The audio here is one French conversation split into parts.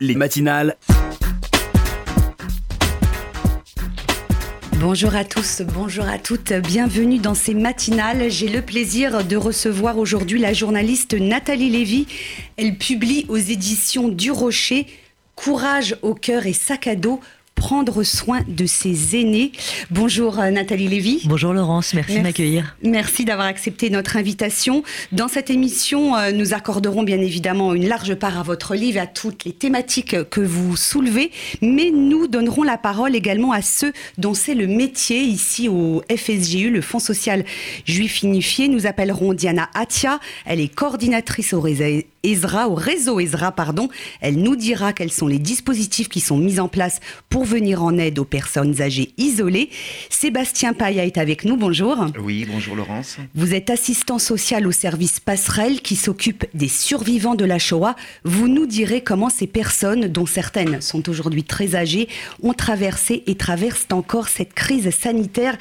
Les matinales. Bonjour à tous, bonjour à toutes, bienvenue dans ces matinales. J'ai le plaisir de recevoir aujourd'hui la journaliste Nathalie Lévy. Elle publie aux éditions du Rocher Courage au cœur et sac à dos prendre soin de ses aînés. Bonjour euh, Nathalie Lévy. Bonjour Laurence, merci, de m'accueillir. Merci d'avoir accepté notre invitation. Dans cette émission, euh, nous accorderons bien évidemment une large part à votre livre, à toutes les thématiques que vous soulevez, mais nous donnerons la parole également à ceux dont c'est le métier ici au FSJU, le Fonds social juif unifié. Nous appellerons Diana Atia, elle est coordinatrice au réseau Ezra, au réseau Ezra, pardon. Elle nous dira quels sont les dispositifs qui sont mis en place pour venir en aide aux personnes âgées isolées. Sébastien Paya est avec nous. Bonjour. Oui, bonjour Laurence. Vous êtes assistant social au service Passerelle qui s'occupe des survivants de la Shoah. Vous nous direz comment ces personnes, dont certaines sont aujourd'hui très âgées, ont traversé et traversent encore cette crise sanitaire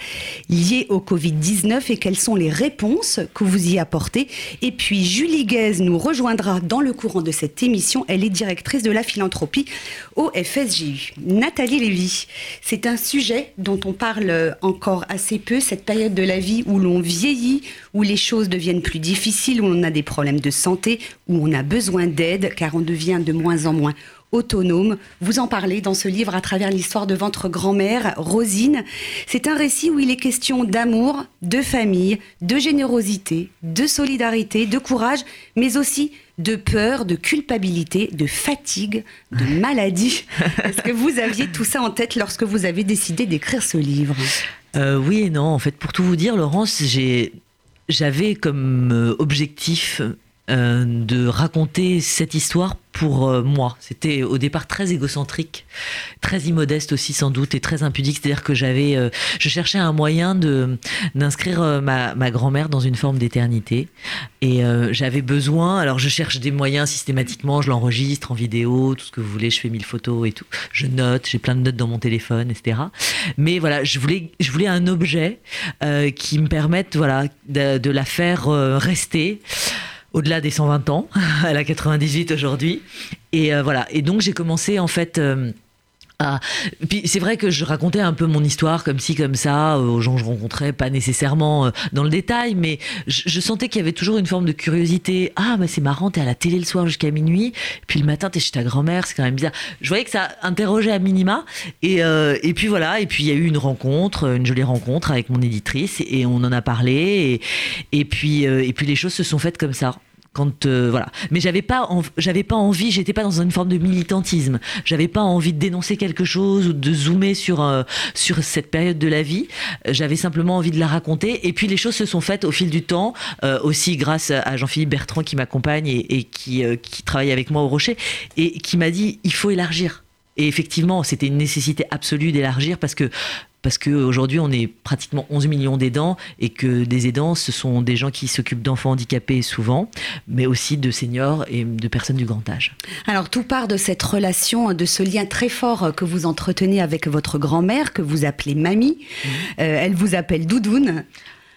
liée au Covid-19 et quelles sont les réponses que vous y apportez. Et puis Julie Guez nous rejoindra dans le courant de cette émission. Elle est directrice de la philanthropie au FSJU. Nathalie Lévy. C'est un sujet dont on parle encore assez peu, cette période de la vie où l'on vieillit, où les choses deviennent plus difficiles, où on a des problèmes de santé, où on a besoin d'aide, car on devient de moins en moins autonome. Vous en parlez dans ce livre à travers l'histoire de votre grand-mère, Rosine. C'est un récit où il est question d'amour, de famille, de générosité, de solidarité, de courage, mais aussi de peur, de culpabilité, de fatigue, de maladie. Est-ce que vous aviez tout ça en tête lorsque vous avez décidé d'écrire ce livre? Euh, Oui et non. En fait, pour tout vous dire, Laurence, j'avais comme euh, objectif euh, de raconter cette histoire pour euh, moi. C'était au départ très égocentrique, très immodeste aussi sans doute et très impudique. C'est-à-dire que j'avais, euh, je cherchais un moyen de d'inscrire ma, ma grand-mère dans une forme d'éternité et j'avais besoin. Alors je cherche des moyens systématiquement. Je l'enregistre en vidéo, tout ce que vous voulez. Je fais mille photos et tout. Je note. J'ai plein de notes dans mon téléphone, etc. Mais voilà, je voulais, je voulais un objet qui me permette, voilà, de, de la faire rester au-delà des 120 ans. Elle a 98 aujourd'hui. Et euh, voilà. Et donc j'ai commencé en fait. Euh, à... Puis c'est vrai que je racontais un peu mon histoire comme ci comme ça euh, aux gens que je rencontrais, pas nécessairement dans le détail, mais je, sentais qu'il y avait toujours une forme de curiosité. Ah bah c'est marrant, t'es à la télé le soir jusqu'à minuit, puis le matin t'es chez ta grand-mère, c'est quand même bizarre. Je voyais que ça interrogeait à minima, et, et puis voilà, et puis il y a eu une rencontre, une jolie rencontre avec mon éditrice, et on en a parlé, et, et puis et puis les choses se sont faites comme ça quand euh, voilà. Mais j'avais pas pas envie j'étais pas dans une forme de militantisme. J'avais pas envie de dénoncer quelque chose ou de zoomer sur euh, sur cette période de la vie. J'avais simplement envie de la raconter. Et puis les choses se sont faites au fil du temps euh, aussi grâce à Jean-Philippe Bertrand qui m'accompagne et, qui qui travaille avec moi au Rocher et qui m'a dit il faut élargir. Et effectivement, c'était une nécessité absolue d'élargir parce que parce qu'aujourd'hui, on est pratiquement 11 millions d'aidants et que des aidants, ce sont des gens qui s'occupent d'enfants handicapés souvent, mais aussi de seniors et de personnes du grand âge. Alors, tout part de cette relation, de ce lien très fort que vous entretenez avec votre grand-mère, que vous appelez mamie. Mmh. Euh, elle vous appelle Doudoune.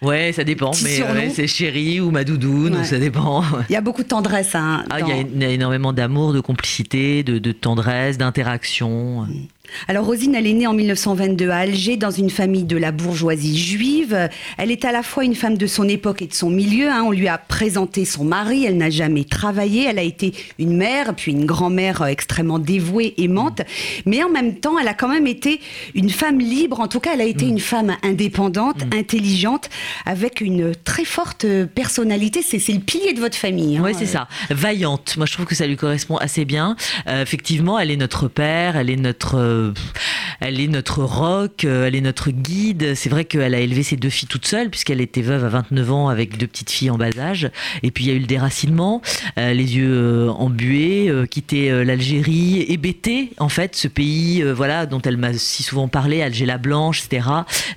Ouais, ça dépend, mais c'est chérie ou ma doudoune, ça dépend. Il y a beaucoup de tendresse. Hein, ah, il y, a énormément d'amour, de complicité, de, de tendresse, d'interaction. Mmh. Alors Rosine, elle est née en 1922 à Alger dans une famille de la bourgeoisie juive. Elle est à la fois une femme de son époque et de son milieu. Hein. On lui a présenté son mari, elle n'a jamais travaillé. Elle a été une mère, puis une grand-mère extrêmement dévouée, aimante. Mais en même temps, elle a quand même été une femme libre. En tout cas, elle a été mm. une femme indépendante, mm. intelligente, avec une très forte personnalité. C'est le pilier de votre famille. Hein. Oui, c'est ça. Vaillante. Moi, je trouve que ça lui correspond assez bien. Euh, effectivement, elle est notre père, elle est notre euh, elle est notre rock, euh, elle est notre guide. C'est vrai qu'elle a élevé ses deux filles toute seule, puisqu'elle était veuve à 29 ans avec deux petites filles en bas âge. Et puis il y a eu le déracinement, euh, les yeux embués, quitter l'Algérie, hébété en fait ce pays voilà dont elle m'a si souvent parlé, Alger la Blanche, etc.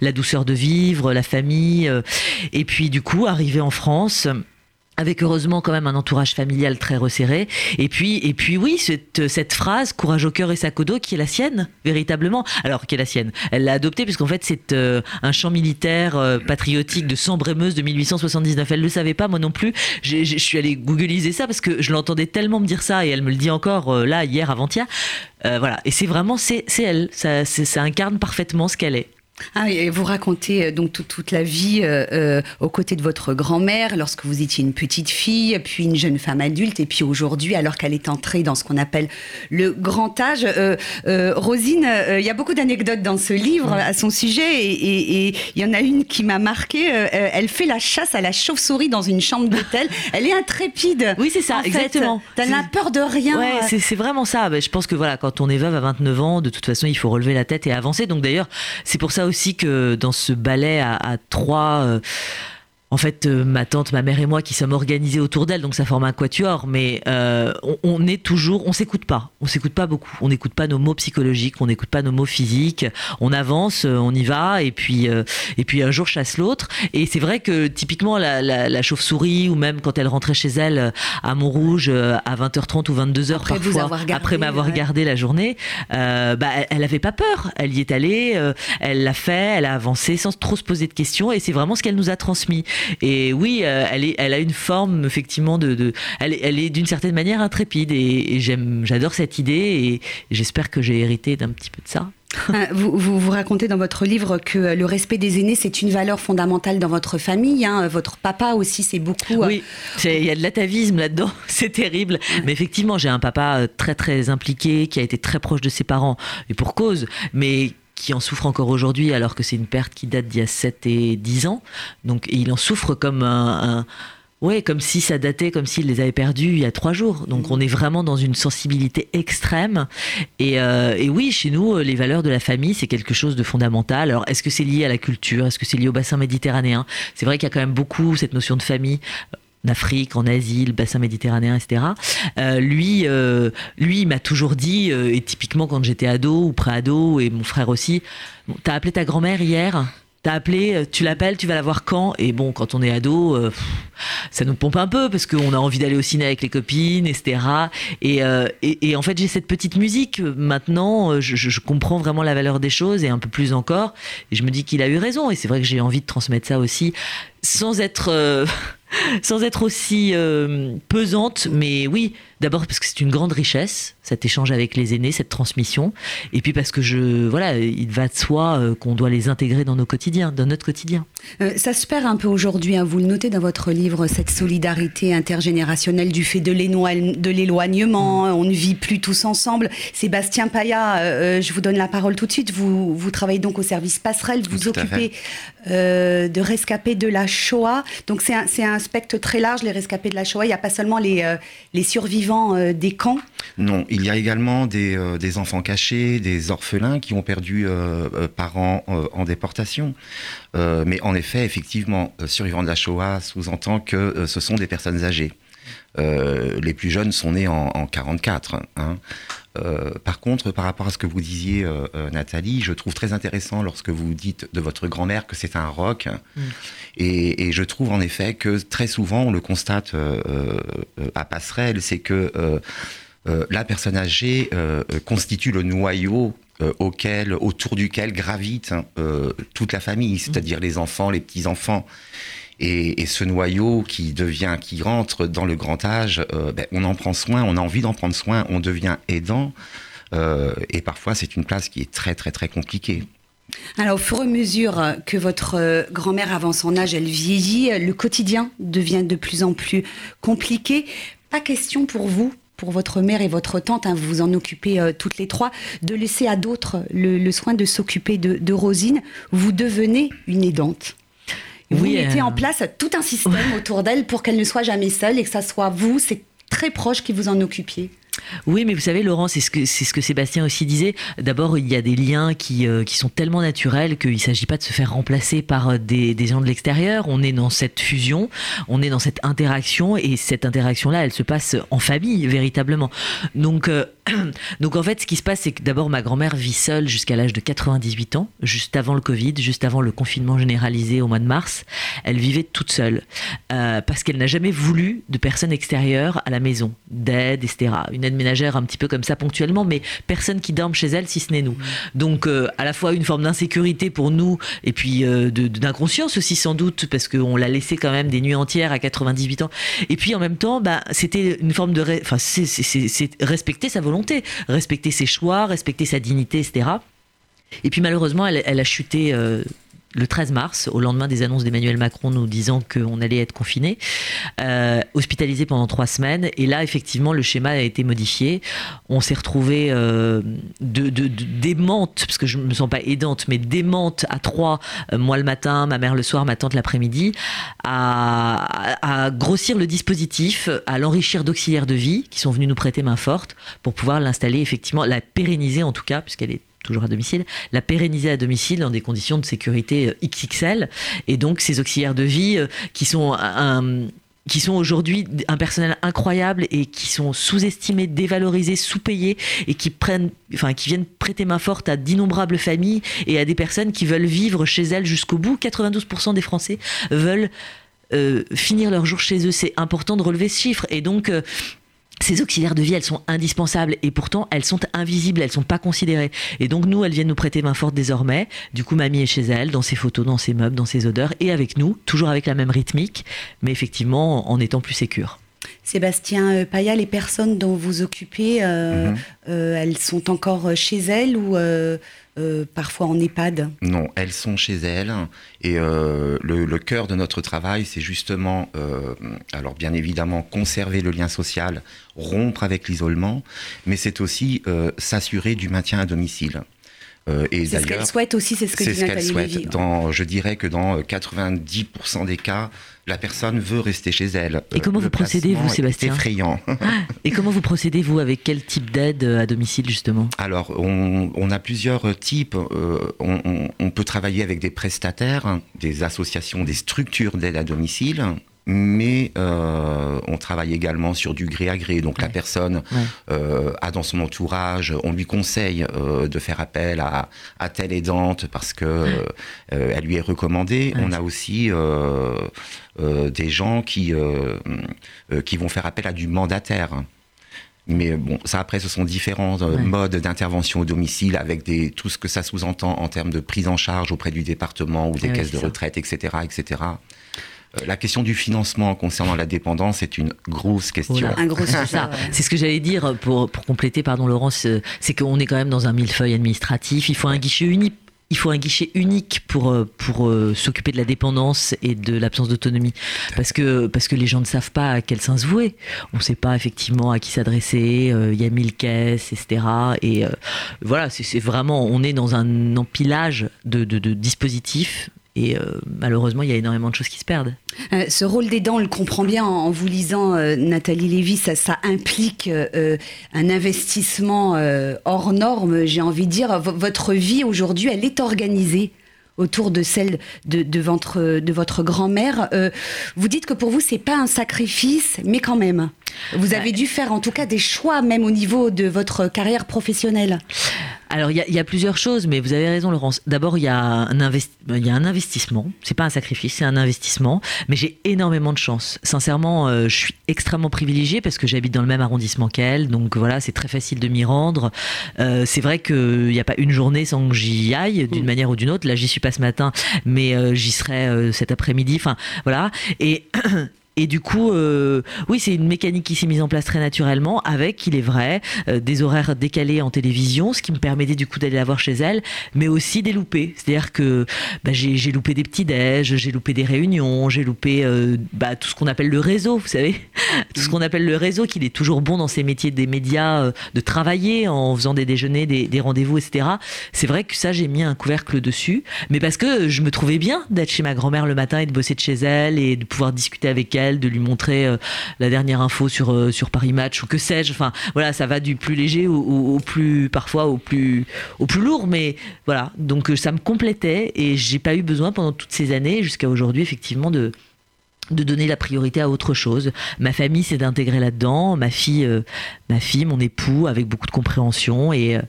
La douceur de vivre, la famille. et puis du coup, arriver en France avec heureusement quand même un entourage familial très resserré. Et puis, et puis oui, cette, cette phrase courage au cœur et dos qui est la sienne, véritablement. Alors, qui est la sienne? Elle l'a adoptée puisqu'en fait, c'est euh, un chant militaire euh, patriotique de Sambremeuse de 1879. Elle le savait pas, moi non plus. Je suis allée googliser ça parce que je l'entendais tellement me dire ça et elle me le dit encore euh, là, hier, avant-hier. voilà. Et c'est vraiment, c'est elle. Ça, ça incarne parfaitement ce qu'elle est. Ah, et vous racontez euh, donc toute, la vie euh, euh, aux côtés de votre grand-mère lorsque vous étiez une petite fille, puis une jeune femme adulte, et puis aujourd'hui, alors qu'elle est entrée dans ce qu'on appelle le grand âge. Rosine, il y a beaucoup d'anecdotes dans ce livre à son sujet, et il y en a une qui m'a marquée. elle fait la chasse à la chauve-souris dans une chambre d'hôtel. Elle est intrépide. Oui, c'est ça, exactement. Elle n'a peur de rien. Ouais, c'est vraiment ça. Je pense que voilà, quand on est veuve à 29 ans, de toute façon, il faut relever la tête et avancer. Donc d'ailleurs, c'est pour ça aussi que dans ce ballet à, trois, euh, en fait, euh, ma tante, ma mère et moi qui sommes organisés autour d'elle, donc ça forme un quatuor, mais euh, on, est toujours, on s'écoute pas, on s'écoute pas beaucoup, on n'écoute pas nos mots psychologiques, on n'écoute pas nos mots physiques, on avance, euh, on y va, et puis, et puis un jour chasse l'autre. Et c'est vrai que typiquement la, chauve-souris, ou même quand elle rentrait chez elle à Montrouge à 20h30 ou 22h après parfois, après m'avoir gardé la journée, bah, elle avait pas peur, elle y est allée, elle l'a fait, elle a avancé sans trop se poser de questions, et c'est vraiment ce qu'elle nous a transmis. Et oui, euh, elle, est, elle a une forme effectivement de, elle, elle, est d'une certaine manière intrépide et, j'aime, j'adore cette idée et j'espère que j'ai hérité d'un petit peu de ça. Euh, vous, vous, racontez dans votre livre que le respect des aînés, c'est une valeur fondamentale dans votre famille. Hein. Votre papa aussi, c'est beaucoup. Euh, oui, il y a de l'atavisme là-dedans, c'est terrible. Mais effectivement, j'ai un papa très très impliqué, qui a été très proche de ses parents, et pour cause, mais qui en souffre encore aujourd'hui, alors que c'est une perte qui date d'il y a 7 et 10 ans. Donc il en souffre comme un, Ouais, comme si ça datait, comme s'il les avait perdus il y a trois jours. Donc on est vraiment dans une sensibilité extrême. Et, euh, et oui, chez nous, les valeurs de la famille, c'est quelque chose de fondamental. Alors est-ce que c'est lié à la culture? Est-ce que c'est lié au bassin méditerranéen? C'est vrai qu'il y a quand même beaucoup cette notion de famille en Afrique, en Asie, le bassin méditerranéen, etc. Euh, lui, euh, lui, il m'a toujours dit, euh, et typiquement quand j'étais ado ou pré-ado, et mon frère aussi, t'as appelé ta grand-mère hier? T'as appelé, tu l'appelles, tu vas la voir quand? Et bon, quand on est ado, ça nous pompe un peu parce qu'on a envie d'aller au ciné avec les copines, etc. Et, et, en fait, j'ai cette petite musique. Maintenant, je, comprends vraiment la valeur des choses et un peu plus encore. Et je me dis qu'il a eu raison. Et c'est vrai que j'ai envie de transmettre ça aussi, sans être sans être aussi euh, pesante, mais oui, d'abord parce que c'est une grande richesse, cet échange avec les aînés, cette transmission, et puis parce que je, voilà, il va de soi euh, qu'on doit les intégrer dans nos quotidiens, dans notre quotidien. Euh, ça se perd un peu aujourd'hui, hein. vous le notez dans votre livre, cette solidarité intergénérationnelle du fait de l'éloignement, on ne vit plus tous ensemble. Sébastien Paya, je vous donne la parole tout de suite, vous, vous travaillez donc au service passerelle, vous occupez de rescapés de la Shoah, donc c'est un, un spectre très large, les rescapés de la Shoah. Il n'y a pas seulement les, euh, les survivants euh, des camps? Non, il y a également des, euh, des, enfants cachés, des orphelins qui ont perdu parents en déportation. mais en effet, effectivement, survivants de la Shoah sous-entend que ce sont des personnes âgées. les plus jeunes sont nés en, en 44. Hein. Euh, par contre, par rapport à ce que vous disiez, euh, euh, Nathalie, je trouve très intéressant lorsque vous dites de votre grand-mère que c'est un rock. Mm. Et, je trouve en effet que très souvent, on le constate à Passerelle, c'est que la personne âgée constitue le noyau auquel, autour duquel gravite toute la famille, c'est-à-dire les enfants, les petits-enfants. Et, ce noyau qui devient, qui rentre dans le grand âge, euh, ben, on en prend soin, on a envie d'en prendre soin, on devient aidant. Euh, et parfois, c'est une place qui est très, très, très compliquée. Alors, au fur et à mesure que votre euh, grand-mère avance en âge, elle vieillit, le quotidien devient de plus en plus compliqué. Pas question pour vous, pour votre mère et votre tante, hein, vous vous en occupez toutes les trois, de laisser à d'autres le, soin de s'occuper de Rosine. Vous devenez une aidante. Vous mettez en place tout un système autour d'elle pour qu'elle ne soit jamais seule et que ça soit vous, c'est très proche qui vous en occupiez. Oui, mais vous savez, Laurent, c'est ce que c'est ce que Sébastien aussi disait. D'abord, il y a des liens qui, euh, qui sont tellement naturels qu'il ne s'agit pas de se faire remplacer par euh, des, des gens de l'extérieur. On est dans cette fusion, on est dans cette interaction, et cette interaction-là, elle se passe en famille, véritablement. Donc, euh, donc en fait, ce qui se passe, c'est que d'abord ma grand-mère vit seule jusqu'à l'âge de 98 ans, juste avant le Covid, juste avant le confinement généralisé au mois de mars. Elle vivait toute seule euh, parce qu'elle n'a jamais voulu de personnes extérieures à la maison, d'aide, etc. Une aide ménagère un petit peu comme ça ponctuellement, mais personne qui dorme chez elle si ce n'est nous. Donc euh, à la fois une forme d'insécurité pour nous et puis euh, d'inconscience aussi sans doute parce qu'on l'a laissé quand même des nuits entières à 98 ans. Et puis en même temps, bah, c'était une forme de, enfin c'est respecter sa volonté, respecter ses choix, respecter sa dignité, etc. Et puis malheureusement, elle, a chuté euh, le 13 mars, au lendemain des annonces d'Emmanuel Macron nous disant qu'on allait être confiné, euh, hospitalisé pendant trois semaines. Et là, effectivement, le schéma a été modifié. On s'est retrouvé euh, de, parce que je ne me sens pas aidante, mais démente à trois, euh, moi le matin, ma mère le soir, ma tante l'après-midi, à, grossir le dispositif, à l'enrichir d'auxiliaires de vie qui sont venus nous prêter main forte pour pouvoir l'installer, effectivement, la pérenniser en tout cas, puisqu'elle est toujours à domicile, la pérenniser à domicile dans des conditions de sécurité euh, XXL. Et donc ces auxiliaires de vie euh, qui sont qui sont aujourd'hui un personnel incroyable et qui sont sous-estimés, dévalorisés, sous-payés et qui prennent, enfin, qui viennent prêter main forte à d'innombrables familles et à des personnes qui veulent vivre chez elles jusqu'au bout. 92% des Français veulent euh, finir leur jour chez eux. C'est important de relever ce chiffre. Et donc, ces auxiliaires de vie, elles sont indispensables et pourtant elles sont invisibles, elles sont pas considérées. Et donc nous, elles viennent nous prêter main forte désormais. Du coup, mamie est chez elle, dans ses photos, dans ses meubles, dans ses odeurs, et avec nous, toujours avec la même rythmique, mais effectivement en étant plus sécure. Sébastien euh, Paya, les personnes dont vous occupez, euh, mhm. euh, elles sont encore chez elles ou parfois en EHPAD Non, elles sont chez elles. Et le, cœur de notre travail, c'est justement, alors bien évidemment, conserver le lien social, rompre avec l'isolement, mais c'est aussi s'assurer du maintien à domicile. c'est ce qu'elle souhaite aussi, c'est ce que c'est ce qu'elle souhaite. Dans, je dirais que dans 90% des cas, la personne veut rester chez elle. Et comment vous procédez, vous, Sébastien effrayant. Ah, et comment vous procédez, vous, avec quel type d'aide euh, à domicile, justement? Alors, on, a plusieurs types. Euh, on, peut travailler avec des prestataires, des associations, des structures d'aide à domicile mais euh, on travaille également sur du gré à gré. Donc la personne euh, a dans son entourage, on lui conseille euh, de faire appel à, à, telle aidante parce que elle lui est recommandée. On a aussi des gens qui qui vont faire appel à du mandataire. Mais bon, ça après, ce sont différents modes d'intervention au domicile avec des, tout ce que ça sous-entend en termes de prise en charge auprès du département ou des caisses de retraite, etc., etc. Euh, la question du financement concernant la dépendance est une grosse question. un gros ça. C'est ce que j'allais dire pour, pour compléter, pardon Laurence, euh, c'est qu'on est quand même dans un millefeuille administratif. Il faut un guichet unique il faut un guichet unique pour, euh, pour s'occuper de la dépendance et de l'absence d'autonomie. Parce que, parce que les gens ne savent pas à quel sens vouer. On ne sait pas effectivement à qui s'adresser. Il y a mille caisses, etc. Et voilà, c'est vraiment, on est dans un empilage de, de, de dispositifs et euh, malheureusement, il y a énormément de choses qui se perdent. Euh, ce rôle d'aidant, on le comprend bien en, vous lisant euh, Nathalie Lévy, ça, ça implique un investissement hors norme, j'ai envie de dire. votre vie aujourd'hui, elle est organisée autour de celle de, de votre, de votre grand-mère. vous dites que pour vous, c'est pas un sacrifice, mais quand même. Vous avez dû faire en tout cas des choix, même au niveau de votre carrière professionnelle. Alors, il y, a plusieurs choses, mais vous avez raison, Laurence. D'abord, il y, a un il y a un investissement. C'est pas un sacrifice, c'est un investissement. Mais j'ai énormément de chance. Sincèrement, euh, je suis extrêmement privilégiée parce que j'habite dans le même arrondissement qu'elle. Donc voilà, c'est très facile de m'y rendre. Euh, c'est vrai qu'il n'y a pas une journée sans que j'y aille, d'une mm. manière ou d'une autre. Là, j'y suis pas ce matin, mais euh, j'y serai cet après-midi. Enfin, voilà. Et Et du coup, euh, oui, c'est une mécanique qui s'est mise en place très naturellement, avec, il est vrai, euh, des horaires décalés en télévision, ce qui me permettait du coup d'aller la voir chez elle, mais aussi des loupés. C'est-à-dire que bah, j'ai loupé des petits déj, j'ai loupé des réunions, j'ai loupé euh, bah, tout ce qu'on appelle le réseau, vous savez, tout ce qu'on appelle le réseau, qu'il est toujours bon dans ces métiers des médias de travailler en faisant des déjeuners, des, des rendez-vous, etc. C'est vrai que ça, j'ai mis un couvercle dessus, mais parce que je me trouvais bien d'être chez ma grand-mère le matin et de bosser de chez elle et de pouvoir discuter avec elle de lui montrer euh, la dernière info sur, euh, sur Paris Match ou que sais-je. Enfin, voilà, ça va du plus léger au, plus, parfois, au plus, au plus lourd. Mais voilà, donc euh, ça me complétait et j'ai pas eu besoin pendant toutes ces années, jusqu'à aujourd'hui, effectivement, de de donner la priorité à autre chose. Ma famille s'est intégrée là-dedans, ma fille, ma fille, mon époux, avec beaucoup de compréhension et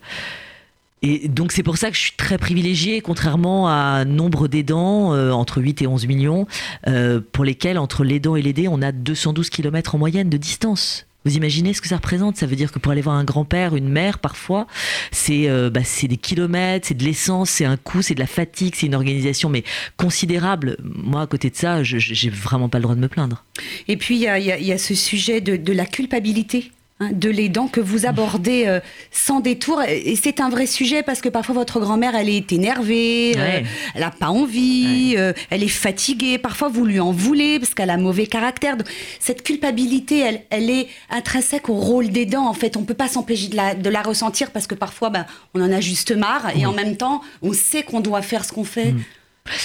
et donc c'est pour ça que je suis très privilégiée, contrairement à nombre d'aidants, euh, entre 8 et 11 millions, pour lesquels entre l'aidant et l'aidé, on a 212 km en moyenne de distance. Vous imaginez ce que ça représente? Ça veut dire que pour aller voir un grand-père, une mère, parfois, c'est euh, bah, des kilomètres, c'est de l'essence, c'est un coût, c'est de la fatigue, c'est une organisation mais considérable. Moi, à côté de ça, je j'ai vraiment pas le droit de me plaindre. Et puis, il y, a, ce sujet de la culpabilité Hein, de l'aidant que vous abordez euh, sans détour. Et c'est un vrai sujet parce que parfois votre grand-mère, elle est énervée, euh, elle n'a pas envie, euh, elle est fatiguée. Parfois vous lui en voulez parce qu'elle a mauvais caractère. cette culpabilité, elle, elle est intrinsèque au rôle d'aidant. En fait, on peut pas s'empêcher de la, de la ressentir parce que parfois, ben, on en a juste marre et en même temps, on sait qu'on doit faire ce qu'on fait. Mm.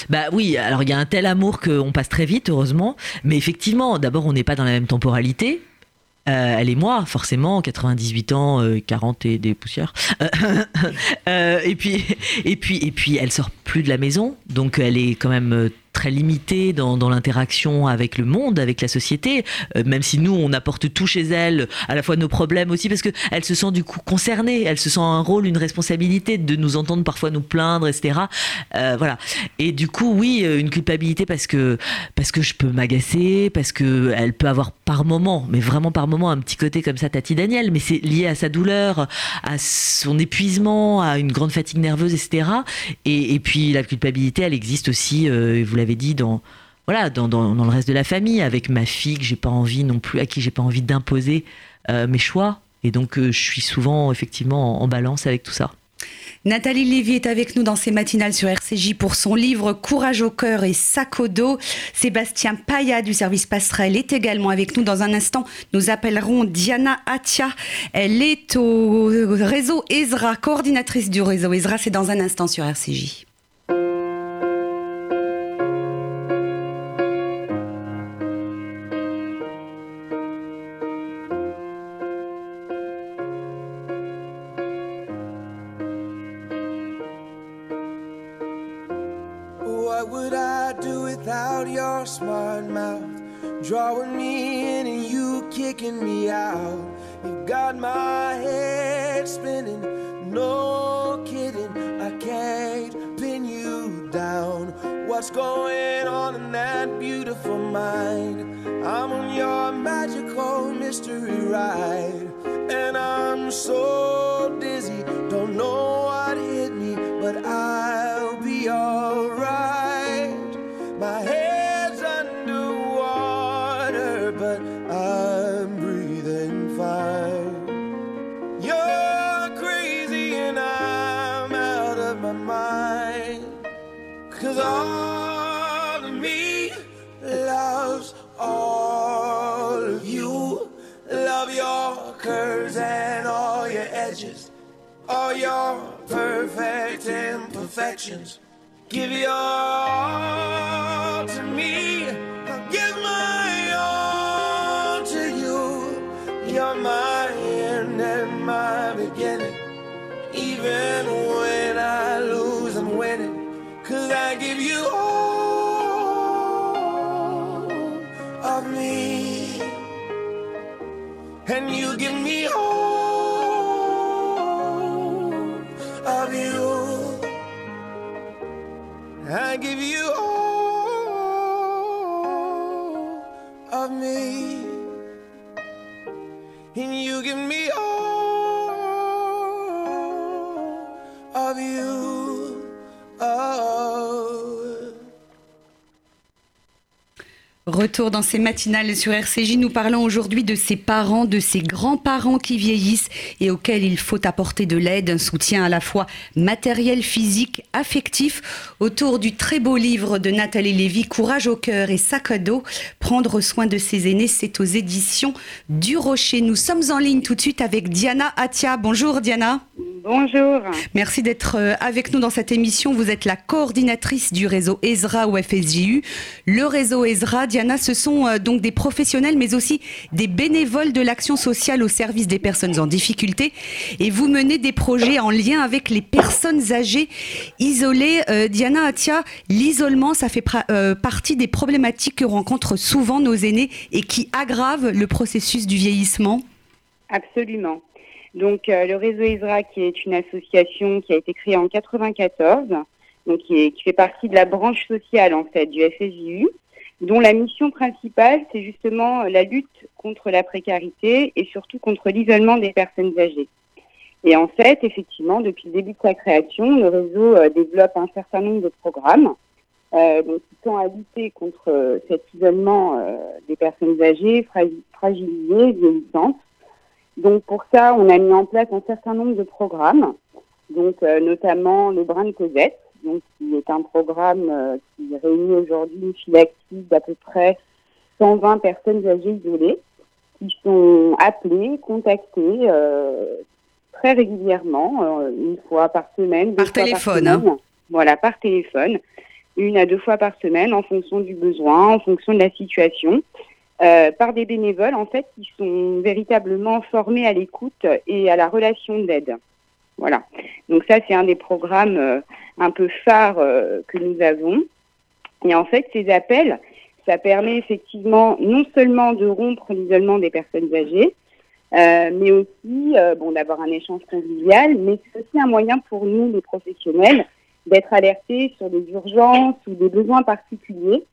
Bah oui, alors il y a un tel amour qu'on passe très vite, heureusement. Mais effectivement, d'abord, on n'est pas dans la même temporalité. Euh, elle et moi, forcément, 98 ans, 40 euh, et des poussières. Euh, et puis, et puis, et puis, elle sort plus de la maison, donc elle est quand même très limitée dans, l'interaction avec le monde, avec la société, euh, même si nous, on apporte tout chez elle, à la fois nos problèmes aussi, parce qu'elle se sent du coup concernée, elle se sent un rôle, une responsabilité de nous entendre parfois nous plaindre, etc. Euh, voilà. Et du coup, oui, euh, une culpabilité parce que, parce que je peux m'agacer, parce qu'elle peut avoir par moment, mais vraiment par moment, un petit côté comme ça, Tati Daniel, mais c'est lié à sa douleur, à son épuisement, à une grande fatigue nerveuse, etc. Et, puis la culpabilité, elle existe aussi, vous l'avez dit, dans, voilà, dans, dans, le reste de la famille, avec ma fille que j'ai pas envie non plus, à qui j'ai pas envie d'imposer euh, mes choix. Et donc, euh, je suis souvent effectivement en, balance avec tout ça. Nathalie Lévy est avec nous dans ces matinales sur RCJ pour son livre Courage au cœur et sac au dos. Sébastien Paya du service Passerelle est également avec nous. Dans un instant, nous appellerons Diana Atia. Elle est au réseau Ezra, coordinatrice du réseau Ezra. C'est dans un instant sur RCJ. Drawing me in and you kicking me out. You got my head spinning, no kidding. I can't pin you down. What's going on in that beautiful mind? I'm on your magical mystery ride, and I'm so Give your all Retour dans ces matinales sur RCJ. Nous parlons aujourd'hui de ces parents, de ces grands-parents qui vieillissent et auxquels il faut apporter de l'aide, un soutien à la fois matériel, physique, affectif. Autour du très beau livre de Nathalie Lévy, Courage au cœur et sac à dos, prendre soin de ses aînés, c'est aux éditions du Rocher. Nous sommes en ligne tout de suite avec Diana Atia. Bonjour Diana. Bonjour. Merci d'être euh, avec nous dans cette émission. Vous êtes la coordinatrice du réseau ESRA ou FSJU. Le réseau ESRA, Diana ce sont donc des professionnels, mais aussi des bénévoles de l'action sociale au service des personnes en difficulté. Et vous menez des projets en lien avec les personnes âgées isolées. Diana Atia, l'isolement, ça fait partie des problématiques que rencontrent souvent nos aînés et qui aggravent le processus du vieillissement. Absolument. Donc le réseau ISRA, qui est une association qui a été créée en 94, donc qui, fait partie de la branche sociale en fait du FSJU, dont la mission principale c'est justement la lutte contre la précarité et surtout contre l'isolement des personnes âgées. Et en fait, effectivement, depuis le début de sa création, le réseau euh, développe un certain nombre de programmes euh, donc, qui tend à lutter contre euh, cet isolement des personnes âgées, fragilisées, vieillissantes. Donc pour ça, on a mis en place un certain nombre de programmes, donc notamment le Brin de Cosette, donc qui est un programme euh, qui réunit aujourd'hui une file active d'à peu près 120 personnes âgées isolées qui sont appelées, contactées euh, très régulièrement, euh, une fois par semaine. Par téléphone. Hein. Voilà, par téléphone, une à deux fois par semaine en fonction du besoin, en fonction de la situation. Par des bénévoles en fait qui sont véritablement formés à l'écoute et à la relation d'aide. Voilà. Donc ça, c'est un des programmes euh, un peu phares euh, que nous avons. Et en fait, ces appels, ça permet effectivement non seulement de rompre l'isolement des personnes âgées, euh, mais aussi bon d'avoir un échange convivial, mais c'est aussi un moyen pour nous, les professionnels, d'être alertés sur des urgences ou des besoins particuliers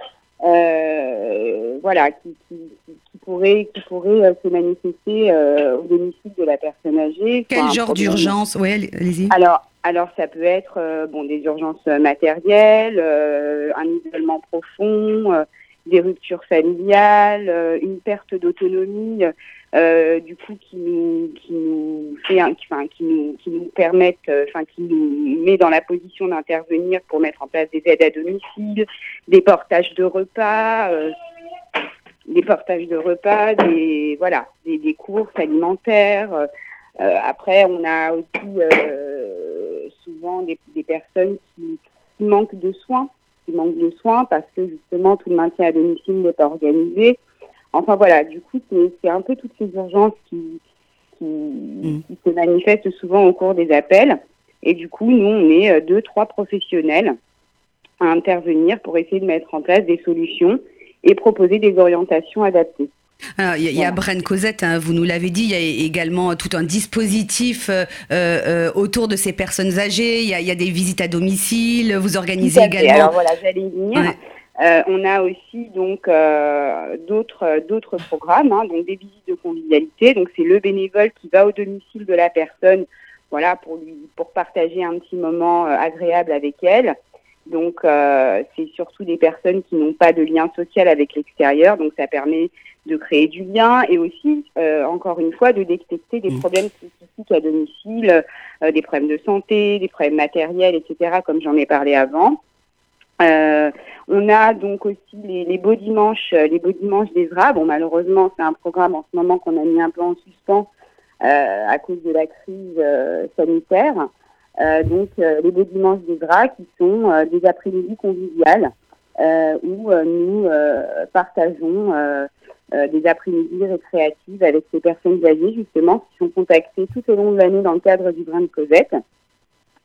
euh, voilà, qui, qui, qui, pourrait, qui pourrait euh, se manifester euh, au domicile de la personne âgée. Quel genre d'urgence? Oui, allez-y. Alors, alors, ça peut être bon, des urgences matérielles, un isolement profond, des ruptures familiales, une perte d'autonomie euh, du coup qui nous qui nous fait enfin, qui nous qui nous permettent euh, enfin qui nous met dans la position d'intervenir pour mettre en place des aides à domicile, des portages de repas, euh, des portages de repas, des voilà, des, des courses alimentaires. après, on a aussi souvent des, des personnes qui, qui manquent de soins, qui manquent de soins parce que justement tout le maintien à domicile n'est pas organisé. Enfin voilà, du coup, c'est un peu toutes ces urgences qui, mm. qui, se manifestent souvent au cours des appels. Et du coup, nous, on est euh, deux, trois professionnels à intervenir pour essayer de mettre en place des solutions et proposer des orientations adaptées. il y, a, Bren Cosette, hein, vous nous l'avez dit, il y a également tout un dispositif euh, euh, autour de ces personnes âgées, il y, a, des visites à domicile, vous organisez également... Alors voilà, j'allais y venir. Euh, on a aussi donc euh, d'autres d'autres programmes, hein, donc des visites de convivialité. Donc c'est le bénévole qui va au domicile de la personne, voilà, pour lui pour partager un petit moment euh, agréable avec elle. Donc c'est surtout des personnes qui n'ont pas de lien social avec l'extérieur, donc ça permet de créer du lien et aussi, encore une fois, de détecter des mmh. problèmes spécifiques à domicile, des problèmes de santé, des problèmes matériels, etc., comme j'en ai parlé avant. Euh, on a donc aussi les, les beaux dimanches, euh, les beaux dimanches d'Ezra. Bon, malheureusement, c'est un programme en ce moment qu'on a mis un peu en suspens euh, à cause de la crise euh, sanitaire. Euh, donc, les beaux dimanches d'Ezra qui sont des après-midi conviviales où nous partageons des après-midi récréatives avec ces personnes âgées justement qui sont contactées tout au long de l'année dans le cadre du Brin de Cosette.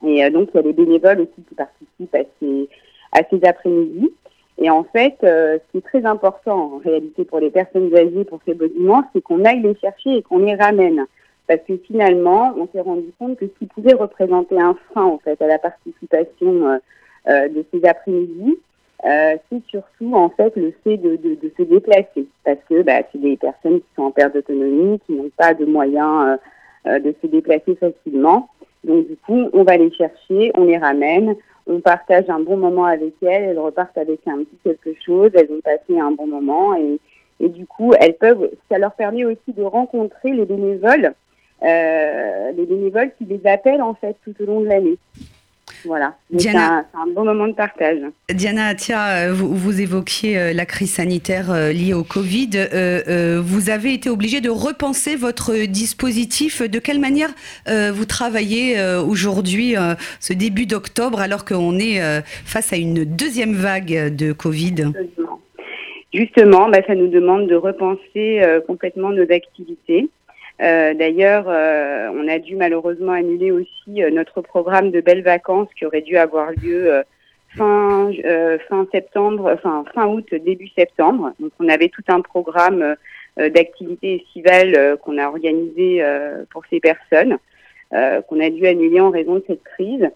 Et donc, il y a des bénévoles aussi qui participent à ces à ces après-midi. Et en fait, euh, ce qui est très important en réalité pour les personnes âgées, pour ces bâtiments, c'est qu'on aille les chercher et qu'on les ramène. Parce que finalement, on s'est rendu compte que ce qui pouvait représenter un frein en fait à la participation euh, euh de ces après-midi, euh, c'est surtout en fait le fait de, de, de se déplacer. Parce que bah, c'est des personnes qui sont en perte d'autonomie, qui n'ont pas de moyens euh, de se déplacer facilement. Donc du coup, on va les chercher, on les ramène, on partage un bon moment avec elles, elles repartent avec un petit quelque chose, elles ont passé un bon moment et, du coup, elles peuvent, ça leur permet aussi de rencontrer les bénévoles, euh, les bénévoles qui les appellent en fait tout au long de l'année. Voilà, c'est un, bon moment de partage. Diana Atia, euh, vous, vous évoquiez euh, la crise sanitaire euh, liée au Covid. vous avez été obligé de repenser votre dispositif. De quelle manière vous travaillez aujourd'hui, ce début d'octobre, alors qu'on est face à une deuxième vague de Covid? Justement, bah, ça nous demande de repenser complètement nos activités. D'ailleurs, on a dû malheureusement annuler aussi notre programme de belles vacances qui aurait dû avoir lieu fin, fin septembre, enfin fin août, début septembre. Donc on avait tout un programme d'activités estivales qu'on a organisé pour ces personnes. Euh, qu'on a dû annuler en raison de cette crise.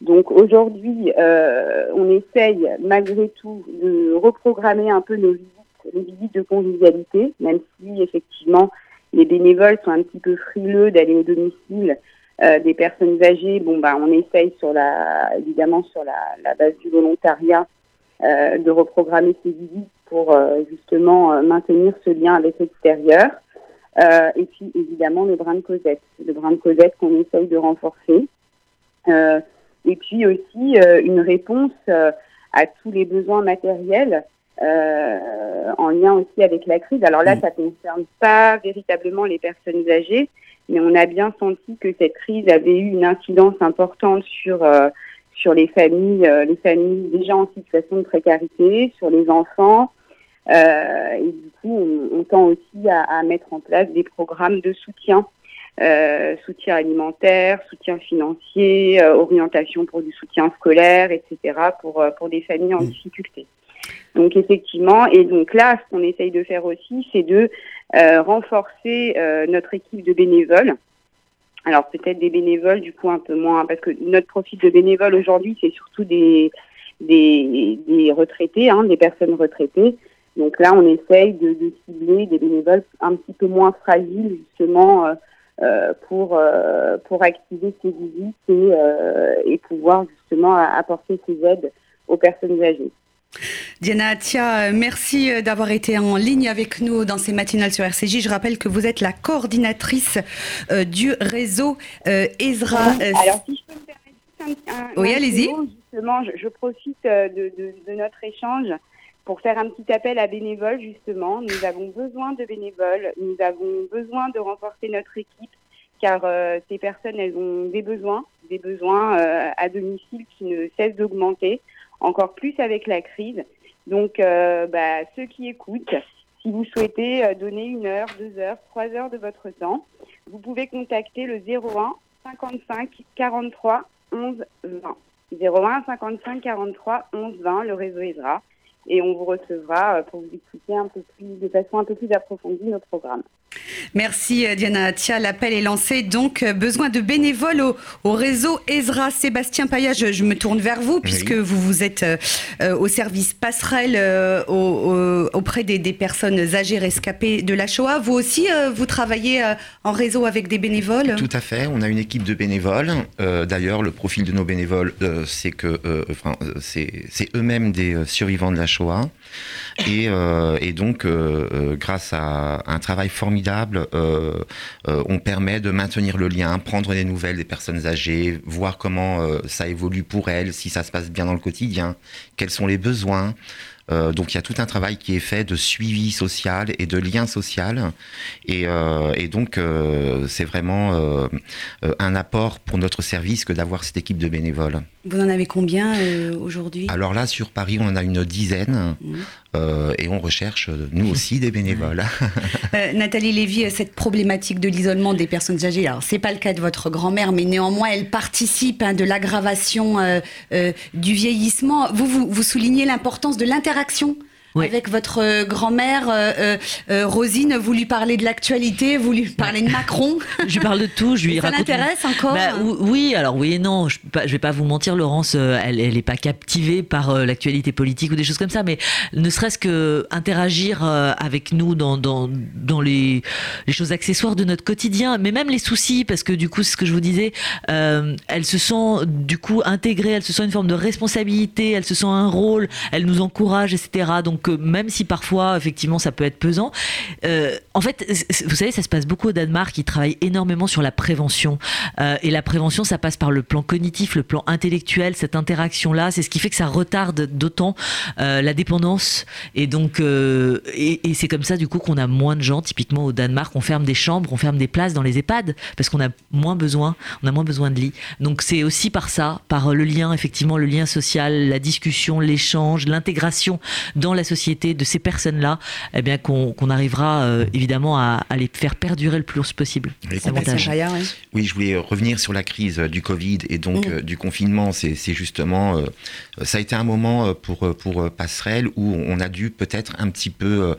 Donc aujourd'hui, euh, on essaye malgré tout de reprogrammer un peu nos visites, les visites de convivialité, même si effectivement les bénévoles sont un petit peu frileux d'aller au domicile euh, des personnes âgées. Bon, bah, on essaye sur la, évidemment sur la, la base du volontariat euh, de reprogrammer ces visites pour euh, justement maintenir ce lien avec l'extérieur. Euh, et puis évidemment le brin de Cosette, le brin de Cosette qu'on essaye de renforcer. Euh, et puis aussi euh, une réponse à tous les besoins matériels en lien aussi avec la crise. Alors là, ça ne concerne pas véritablement les personnes âgées, mais on a bien senti que cette crise avait eu une incidence importante sur sur les familles, les familles déjà en situation de précarité, sur les enfants, euh, et du coup, on, on tend aussi à, à, mettre en place des programmes de soutien. Euh, soutien alimentaire, soutien financier, euh, orientation pour du soutien scolaire, etc. pour euh, pour des familles en difficulté. Donc effectivement, et donc là, ce qu'on essaye de faire aussi, c'est de euh, renforcer notre équipe de bénévoles. Alors peut-être des bénévoles du coup un peu moins, parce que notre profil de bénévoles aujourd'hui, c'est surtout des des, des retraités, hein, des personnes retraitées. Donc là, on essaye de, de, cibler des bénévoles un petit peu moins fragiles, justement, euh, euh pour, euh, pour activer ces visites et, euh, et pouvoir justement apporter ces aides aux personnes âgées. Diana Tia, merci d'avoir été en ligne avec nous dans ces matinales sur RCJ. Je rappelle que vous êtes la coordinatrice euh, du réseau euh, Ezra. Alors, si je peux me permettre un, un, oui, allez-y. Justement, je, je profite de, de, de, notre échange pour faire un petit appel à bénévoles, justement. Nous avons besoin de bénévoles, nous avons besoin de renforcer notre équipe, car euh, ces personnes, elles ont des besoins, des besoins euh, à domicile qui ne cessent d'augmenter, encore plus avec la crise. Donc, euh, bah, ceux qui écoutent, si vous souhaitez euh, donner une heure, deux heures, trois heures de votre temps, vous pouvez contacter le 01 55 43 11 20. 01 55 43 11 20, le réseau ESRA et on vous recevra euh, pour vous expliquer un peu plus, de façon un peu plus approfondie nos programmes. Merci euh, Diana Tia. L'appel est lancé. Donc, euh, besoin de bénévoles au, au réseau Ezra. Sébastien Paya, je, je, me tourne vers vous, puisque oui. vous, vous êtes euh, au service passerelle euh, au, au, auprès des, des, personnes âgées rescapées de la Shoah. Vous aussi, euh, vous travaillez en réseau avec des bénévoles? Tout à fait. On a une équipe de bénévoles. D'ailleurs, le profil de nos bénévoles, c'est que enfin, c'est eux-mêmes des survivants de la Shoah. Et, et donc, grâce à un travail formidable. Euh, euh, on permet de maintenir le lien, prendre des nouvelles des personnes âgées, voir comment euh, ça évolue pour elles, si ça se passe bien dans le quotidien, quels sont les besoins. Euh, donc il y a tout un travail qui est fait de suivi social et de lien social. Et, euh, et donc euh, c'est vraiment euh, un apport pour notre service que d'avoir cette équipe de bénévoles. Vous en avez combien aujourd'hui? Alors là, sur Paris, on en a une dizaine. Mmh. Et on recherche, nous aussi, des bénévoles. Nathalie Lévy, cette problématique de l'isolement des personnes âgées, alors c'est pas le cas de votre grand-mère, mais néanmoins, elle participe hein, de l'aggravation du vieillissement. Vous, vous, vous soulignez l'importance de l'interaction interaction oui. avec votre euh, grand-mère euh, euh, Rosine. Vous lui parlez de l'actualité, vous lui parlez de Macron. je lui parle de tout. Je lui ça raconte. l'intéresse encore bah, Oui, alors oui et non. Je, je vais pas vous mentir, Laurence, elle, elle est pas captivée par l'actualité politique ou des choses comme ça, mais ne serait-ce que interagir avec nous dans dans, dans les, les choses accessoires de notre quotidien, mais même les soucis, parce que du coup, c'est ce que je vous disais, euh, elle se sent du coup intégrée, elle se sent une forme de responsabilité, elle se sent un rôle, elle nous encourage, etc. Donc que même si parfois, effectivement, ça peut être pesant, euh, en fait, vous savez, ça se passe beaucoup au Danemark, ils travaillent énormément sur la prévention. Euh, et la prévention, ça passe par le plan cognitif, le plan intellectuel, cette interaction-là, c'est ce qui fait que ça retarde d'autant euh, la dépendance. Et donc, et c'est comme ça, du coup, qu'on a moins de gens, typiquement au Danemark, on ferme des chambres, on ferme des places dans les EHPAD, parce qu'on a moins besoin, on a moins besoin de lits. Donc, c'est aussi par ça, par le lien, effectivement, le lien social, la discussion, l'échange, l'intégration dans la société société de ces personnes-là, eh bien qu'on arrivera évidemment à, les faire perdurer le plus possible. Oui, je voulais revenir sur la crise du Covid et donc mm. du confinement. C'est justement, ça a été un moment pour pour passerelle où on a dû peut-être un petit peu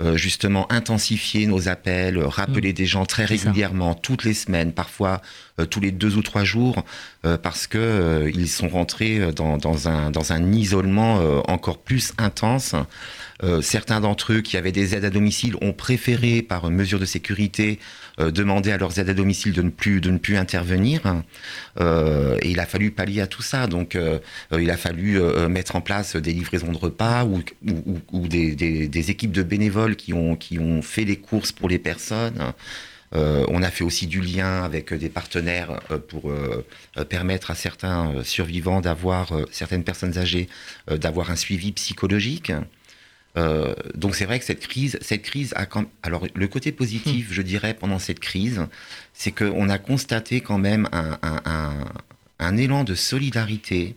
euh, justement intensifier nos appels, rappeler mm. des gens très régulièrement, toutes les semaines, parfois euh, tous les deux ou trois jours, euh, parce que ils sont rentrés dans, dans, un, dans un isolement encore plus intense. certains d'entre eux qui avaient des aides à domicile ont préféré, par mesure de sécurité, demander à leurs aides à domicile de ne plus, de ne plus intervenir. et il a fallu pallier à tout ça. Donc, il a fallu mettre en place des livraisons de repas ou, ou, des, des, équipes de bénévoles qui ont, qui ont fait les courses pour les personnes. Euh, on a fait aussi du lien avec des partenaires euh, pour euh, permettre à certains survivants d'avoir, certaines personnes âgées, d'avoir un suivi psychologique. Donc c'est vrai que cette crise, cette crise a quand alors le côté positif, hmm. je dirais, pendant cette crise, c'est qu'on a constaté quand même un, un élan de solidarité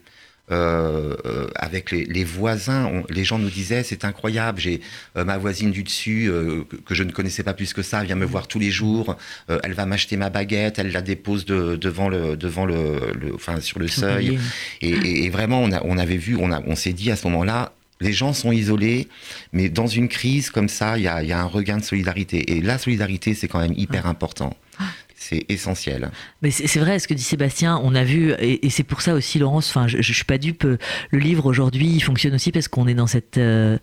euh, euh, avec les, voisins, les gens nous disaient c'est incroyable, j'ai euh, ma voisine du dessus que, je ne connaissais pas plus que ça vient me voir tous les jours, elle va m'acheter ma baguette, elle la dépose devant le devant le, enfin sur le seuil. et, vraiment on, a, on avait vu, on, a, on s'est dit à ce moment-là les gens sont isolés, mais dans une crise comme ça, il y a, y a, un regain de solidarité. Et la solidarité, c'est quand même hyper important c'est essentiel. Mais c'est vrai ce que dit Sébastien, on a vu, et, c'est pour ça aussi Laurence, enfin je, je, suis pas dupe, le livre aujourd'hui il fonctionne aussi parce qu'on est dans cette, euh,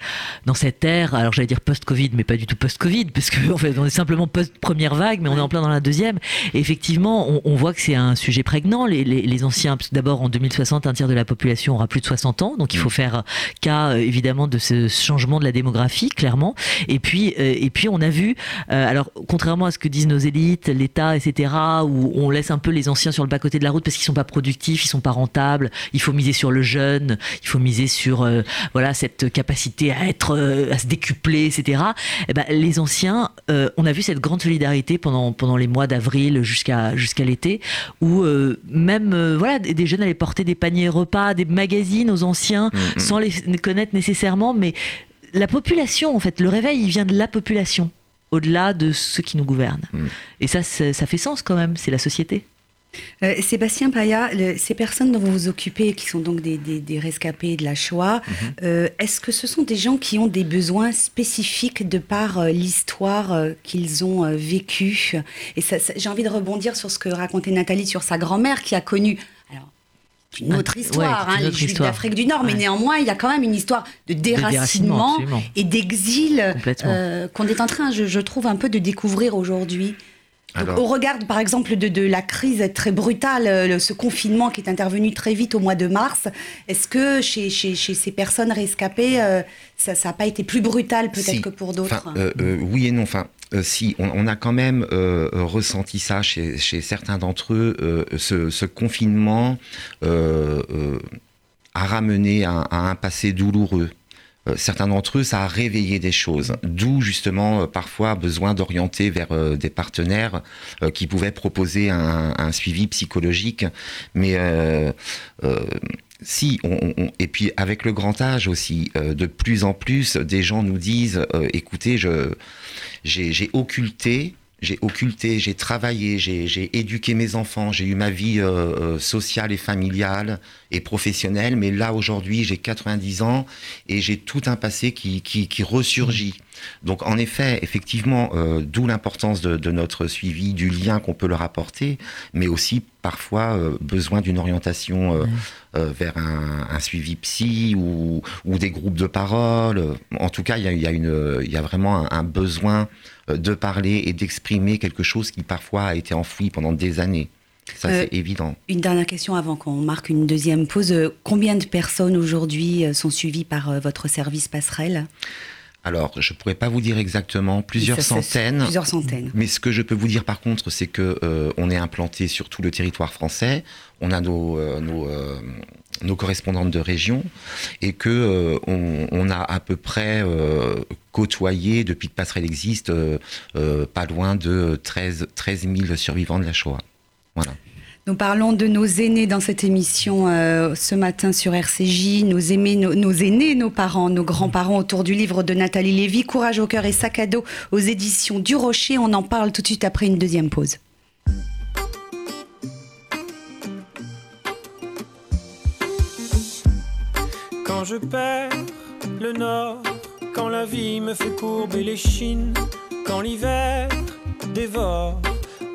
dans cette ère, alors j'allais dire post-Covid, mais pas du tout post-Covid, parce qu'en en fait on est simplement post-première vague, mais on est en plein dans la deuxième. Et effectivement, on, voit que c'est un sujet prégnant, les, les, les anciens, d'abord en 2060, un tiers de la population aura plus de 60 ans, donc il faut mm. faire cas euh, évidemment de ce changement de la démographie, clairement. Et puis, euh, et puis on a vu, alors contrairement à ce que disent nos élites, l'État, etc., où on laisse un peu les anciens sur le bas-côté de la route parce qu'ils sont pas productifs, ils sont pas rentables, il faut miser sur le jeune, il faut miser sur euh, voilà cette capacité à être, euh, à se décupler, etc. Et eh ben, les anciens, euh, on a vu cette grande solidarité pendant, pendant les mois d'avril jusqu'à jusqu'à l'été, où même voilà des jeunes allaient porter des paniers repas, des magazines aux anciens, mm, mm. sans les connaître nécessairement, mais la population, en fait, le réveil, il vient de la population au-delà de ceux qui nous gouvernent. Mm. Et ça, ça fait sens quand même, c'est la société. Euh, Sébastien Paya, ces personnes dont vous vous occupez, qui sont donc des, rescapés de la Shoah, mm-hmm. euh, est-ce que ce sont des gens qui ont des besoins spécifiques de par euh, l'histoire qu'ils ont vécue? Et j'ai envie de rebondir sur ce que racontait Nathalie sur sa grand-mère qui a connu une autre histoire, hein, les Juifs d'Afrique du Nord, mais néanmoins, il y a quand même une histoire de déracinement, et d'exil euh, qu'on est en train, je, trouve, un peu de découvrir aujourd'hui. Au regard, par exemple, de, la crise très brutale, ce confinement qui est intervenu très vite au mois de mars, est-ce que chez, ces personnes rescapées, euh, ça n'a pas été plus brutal peut-être que pour d'autres euh, Oui et non. Enfin, euh, si, on, a quand même euh, ressenti ça chez, certains d'entre eux, euh, ce, confinement a ramené à, un passé douloureux certains d'entre eux, ça a réveillé des choses. D'où justement parfois besoin d'orienter vers des partenaires qui pouvaient proposer un, suivi psychologique. Mais si, et puis avec le grand âge aussi, de plus en plus, des gens nous disent, écoutez, je j'ai occulté j'ai occulté, j'ai travaillé, j'ai éduqué mes enfants, j'ai eu ma vie euh, euh, sociale et familiale et professionnelle, mais là aujourd'hui j'ai 90 ans et j'ai tout un passé qui, qui, qui ressurgit. Donc en effet, effectivement, euh, d'où l'importance de, notre suivi, du lien qu'on peut leur apporter, mais aussi parfois euh, besoin d'une orientation euh, vers un, suivi psy ou, des groupes de parole. En tout cas, il y a, y a, vraiment un, besoin de parler et d'exprimer quelque chose qui parfois a été enfoui pendant des années. Ça, c'est évident. Une dernière question avant qu'on marque une deuxième pause. Combien de personnes aujourd'hui sont suivies par votre service passerelle? Alors, je ne pourrais pas vous dire exactement, plusieurs centaines. Plusieurs centaines. Mais ce que je peux vous dire par contre, c'est que euh, on est implanté sur tout le territoire français. On a nos, euh, euh, nos, correspondantes de région et que on, a à peu près côtoyé depuis que Passerelle existe pas loin de 13, 13 000 survivants de la Shoah. Voilà. Nous parlons de nos aînés dans cette émission euh, ce matin sur RCJ, nos, aînés, nos parents, nos grands-parents autour du livre de Nathalie Lévy, Courage au cœur et sac à dos aux éditions du Rocher. On en parle tout de suite après une deuxième pause. Quand je perds le nord, quand la vie me fait courber les chines, quand l'hiver dévore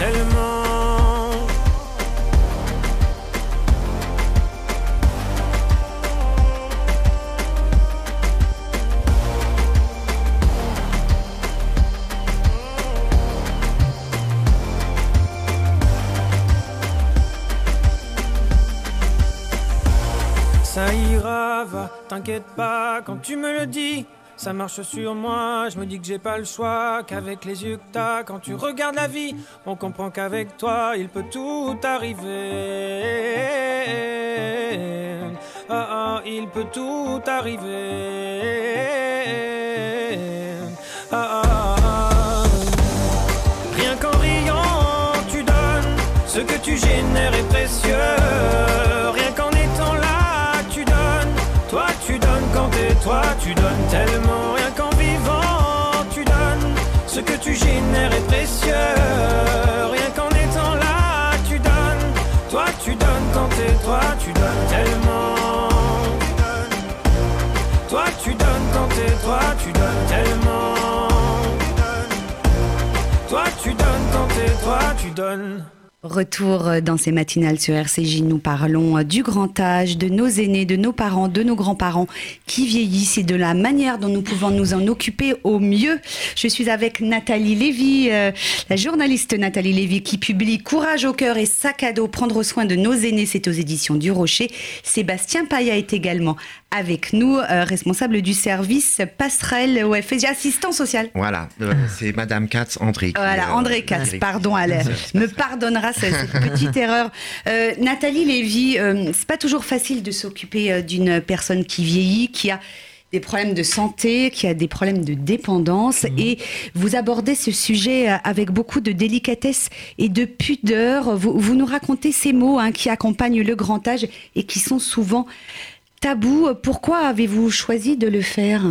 Ça ira, va, t'inquiète pas quand tu me le dis. Ça marche sur moi, je me dis que j'ai pas le choix, qu'avec les yeux que quand tu regardes la vie, on comprend qu'avec toi, il peut tout arriver. Ah ah, il peut tout arriver. Ah. Rien qu'en riant, tu donnes, ce que tu génères est précieux. Rien qu'en étant là, tu donnes, toi tu donnes quand t'es toi, tu donnes tellement. Tu génères est précieux. Rien qu'en étant là, tu donnes, toi tu donnes quand t'es toi, tu donnes tellement. Toi tu donnes quand t'es toi, tu donnes tellement. Toi tu donnes quand t'es toi, tu donnes. Retour dans ces matinales sur RCJ, nous parlons du grand âge, de nos aînés, de nos parents, de nos grands-parents qui vieillissent et de la manière dont nous pouvons nous en occuper au mieux. Je suis avec Nathalie Lévy, euh, la journaliste Nathalie Lévy qui publie Courage au cœur et sac à dos, prendre soin de nos aînés, c'est aux éditions du Rocher. Sébastien Paya est également avec nous, euh, responsable du service passerelle au FSG, assistant social. Voilà, euh, c'est Madame Katz André. Voilà, euh, André Katz, pardon, elle me pardonnera cette petite erreur. Euh, Nathalie Lévy, euh, c'est pas toujours facile de s'occuper euh, d'une personne qui vieillit, qui a des problèmes de santé, qui a des problèmes de dépendance, et vous abordez ce sujet euh, avec beaucoup de délicatesse et de pudeur. Vous, vous nous racontez ces mots hein, qui accompagnent le grand âge et qui sont souvent tabous. Pourquoi avez-vous choisi de le faire?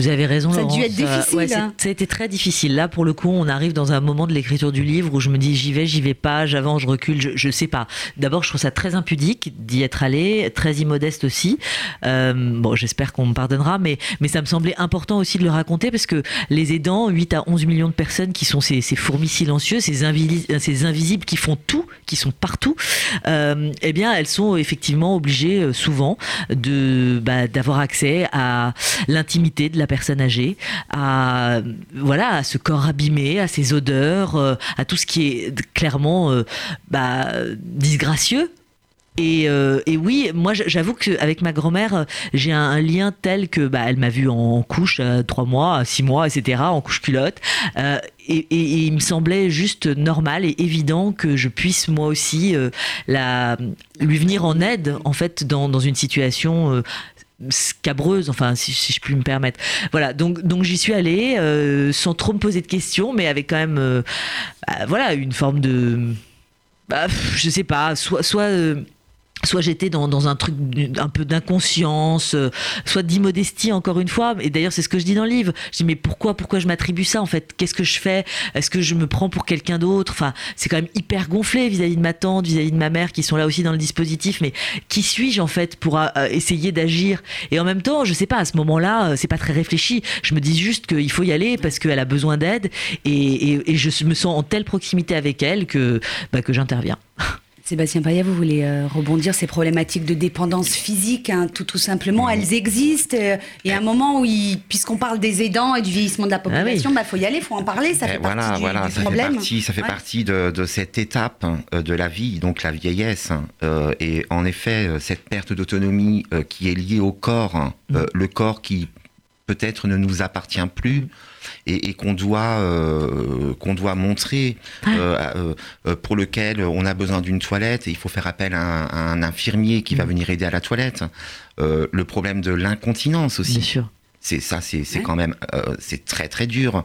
Vous avez raison, Ça a dû être difficile, ouais, hein. ça a été très difficile. Là, pour le coup, on arrive dans un moment de l'écriture du livre où je me dis j'y vais, j'y vais pas, j'avance, je recule, je, je sais pas. D'abord, je trouve ça très impudique d'y être allé, très immodeste aussi. Euh, bon, j'espère qu'on me pardonnera, mais, mais ça me semblait important aussi de le raconter parce que les aidants, 8 à 11 millions de personnes qui sont ces, ces fourmis silencieuses, ces, invili- ces invisibles qui font tout, qui sont partout, euh, eh bien, elles sont effectivement obligées euh, souvent de bah, d'avoir accès à l'intimité de la personne âgée, à voilà, à ce corps abîmé, à ses odeurs, euh, à tout ce qui est clairement euh, bah, disgracieux. Et, euh, et oui, moi j'avoue qu'avec ma grand-mère, j'ai un, lien tel que bah, elle m'a vu en couche 3 mois, 6 mois, etc., en couche culotte. Et, il me semblait juste normal et évident que je puisse moi aussi lui venir en aide en fait dans, une situation scabreuse, enfin si, je puis me permettre. Voilà, donc donc j'y suis allée euh, sans trop me poser de questions, mais avec quand même euh, bah, voilà une forme de bah, je sais pas, soit soit euh, soit j'étais dans, dans un truc un peu d'inconscience, euh, soit d'immodestie encore une fois. Et d'ailleurs c'est ce que je dis dans le livre. Je dis mais pourquoi pourquoi je m'attribue ça en fait? Qu'est-ce que je fais? Est-ce que je me prends pour quelqu'un d'autre? Enfin c'est quand même hyper gonflé vis-à-vis de ma tante, vis-à-vis de ma mère qui sont là aussi dans le dispositif. Mais qui suis-je en fait pour euh, essayer d'agir? Et en même temps je sais pas à ce moment-là euh, c'est pas très réfléchi. Je me dis juste qu'il faut y aller parce qu'elle a besoin d'aide et, et, et je me sens en telle proximité avec elle que bah, que j'interviens. Sébastien Paya, vous voulez euh, rebondir ces problématiques de dépendance physique, hein, tout, tout simplement, elles existent. euh, et à un moment où, il- puisqu'on parle des aidants et du vieillissement de la population, il faut y aller, il faut en parler, ça Eh, fait voilà, partie du, voilà, du ça problème. fait partie, ça fait Ouais. partie de, de cette étape euh, de la vie, donc la vieillesse. Euh, et en effet, cette perte d'autonomie qui est liée au corps, le corps qui peut-être ne nous appartient plus et, et qu'on doit euh, qu'on doit montrer, euh, euh, pour lequel on a besoin d'une toilette et il faut faire appel à un, à un infirmier qui va venir aider à la toilette. Le problème de l'incontinence aussi. Bien sûr. C'est ça, c'est Ouais. quand même, euh, c'est très très dur.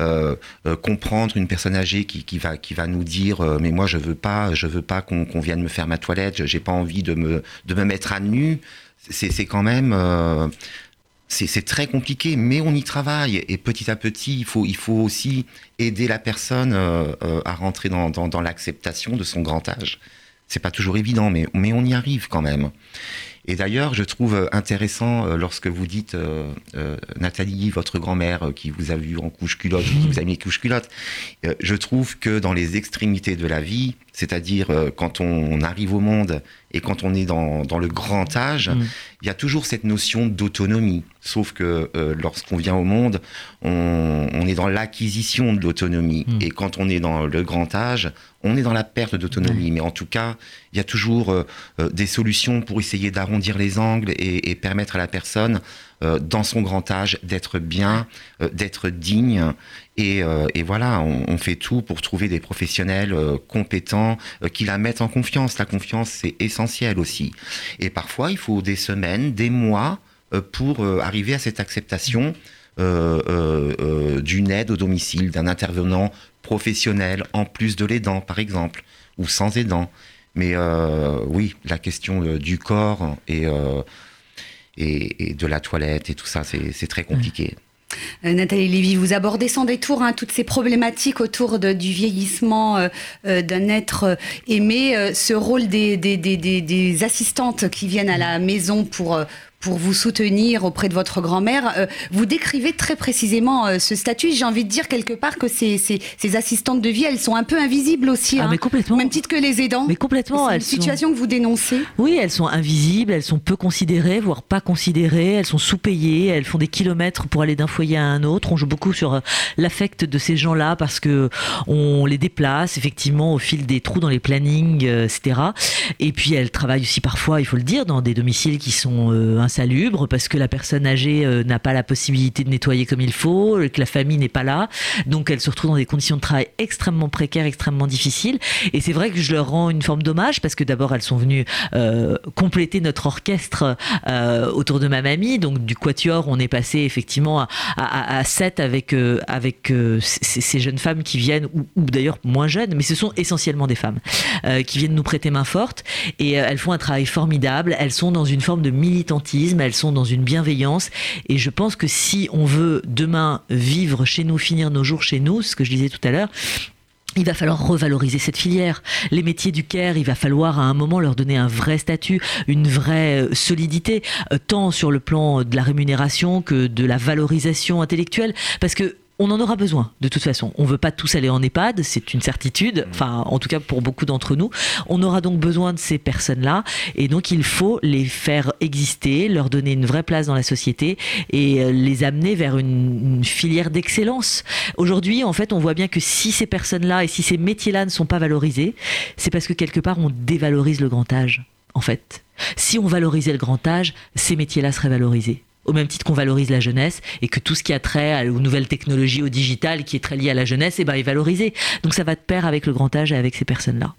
Euh, euh, comprendre une personne âgée qui, qui va qui va nous dire, mais moi je veux pas, je veux pas qu'on vienne me faire ma toilette, j'ai pas envie de me de me mettre à nu. C'est quand même, c'est très compliqué, mais on y travaille et petit à petit, il faut aussi aider la personne euh, euh, à rentrer dans l'acceptation de son grand âge. C'est pas toujours évident, mais on y arrive quand même. Et d'ailleurs, je trouve euh, intéressant euh, lorsque vous dites, euh, euh, Nathalie, votre grand-mère euh, qui vous a vu en couche culotte, qui vous a mis couche culotte, euh, je trouve que dans les extrémités de la vie, c'est-à-dire euh, quand on arrive au monde et quand on est dans, dans le grand âge, Mm. il y a toujours cette notion d'autonomie. Sauf que euh, lorsqu'on vient au monde, on, on est dans l'acquisition de l'autonomie. Mm. Et quand on est dans le grand âge, on est dans la perte d'autonomie. Mais en tout cas, il y a toujours euh, euh, des solutions pour essayer d'arrondir les angles et, et permettre à la personne, euh, dans son grand âge, d'être bien, d'être digne. Et, voilà, on, fait tout pour trouver des professionnels compétents qui la mettent en confiance. La confiance, c'est essentiel aussi. Et parfois, il faut des semaines, des mois pour arriver à cette acceptation d'une aide au domicile, d'un intervenant professionnel, en plus de l'aidant, par exemple, ou sans aidant. Mais euh, oui, la question euh, du corps et, euh, et, et de la toilette et tout ça, c'est très compliqué. Nathalie Lévy, vous abordez sans détour hein, toutes ces problématiques autour du vieillissement d'un être aimé, ce rôle des, assistantes qui viennent à la maison pour, pour vous soutenir auprès de votre grand-mère. Euh, vous décrivez très précisément euh, ce statut. J'ai envie de dire quelque part que ces, ces, ces assistantes de vie, elles sont un peu invisibles aussi. Ah, hein, mais complètement. Même titre que les aidants. Mais complètement. C'est une sont- situation que vous dénoncez. Oui, elles sont invisibles, elles sont peu considérées, voire pas considérées, elles sont sous-payées, elles font des kilomètres pour aller d'un foyer à un autre. On joue beaucoup sur euh, l'affect de ces gens-là parce que on les déplace effectivement au fil des trous dans les plannings, etc. Et puis elles travaillent aussi parfois, il faut le dire, dans des domiciles qui sont euh, insalubres parce que la personne âgée euh, n'a pas la possibilité de nettoyer comme il faut, que la famille n'est pas là. Donc elles se retrouvent dans des conditions de travail extrêmement précaires, extrêmement difficiles. Et c'est vrai que je leur rends une forme d'hommage parce que d'abord elles sont venues euh, compléter notre orchestre euh, autour de ma mamie. Donc du quatuor, on est passé effectivement à, à, à 7 avec, euh, avec euh, ces, jeunes femmes qui viennent, ou, ou d'ailleurs moins jeunes, mais ce sont essentiellement des femmes, euh, qui viennent nous prêter main forte. Et euh, elles font un travail formidable. Elles sont dans une forme de militantisme, elles sont dans une bienveillance. Et je pense que si on veut demain vivre chez nous, finir nos jours chez nous, ce que je disais tout à l'heure, il va falloir revaloriser cette filière. Les métiers du care, il va falloir à un moment leur donner un vrai statut, une vraie euh, solidité, euh, tant sur le plan de la rémunération que de la valorisation intellectuelle, parce que on en aura besoin de toute façon. On veut pas tous aller en EHPAD, c'est une certitude. Enfin, en tout cas pour beaucoup d'entre nous, on aura donc besoin de ces personnes-là, et donc il faut les faire exister, leur donner une vraie place dans la société et euh, les amener vers une, une filière d'excellence. Aujourd'hui, en fait, on voit bien que si ces personnes-là et si ces métiers-là ne sont pas valorisés, c'est parce que quelque part on dévalorise le grand âge. En fait, si on valorisait le grand âge, ces métiers-là seraient valorisés au même titre qu'on valorise la jeunesse et que tout ce qui a trait aux nouvelles technologies, au digital, qui est très lié à la jeunesse, eh ben, est valorisé. Donc ça va de pair avec le grand âge et avec ces personnes-là.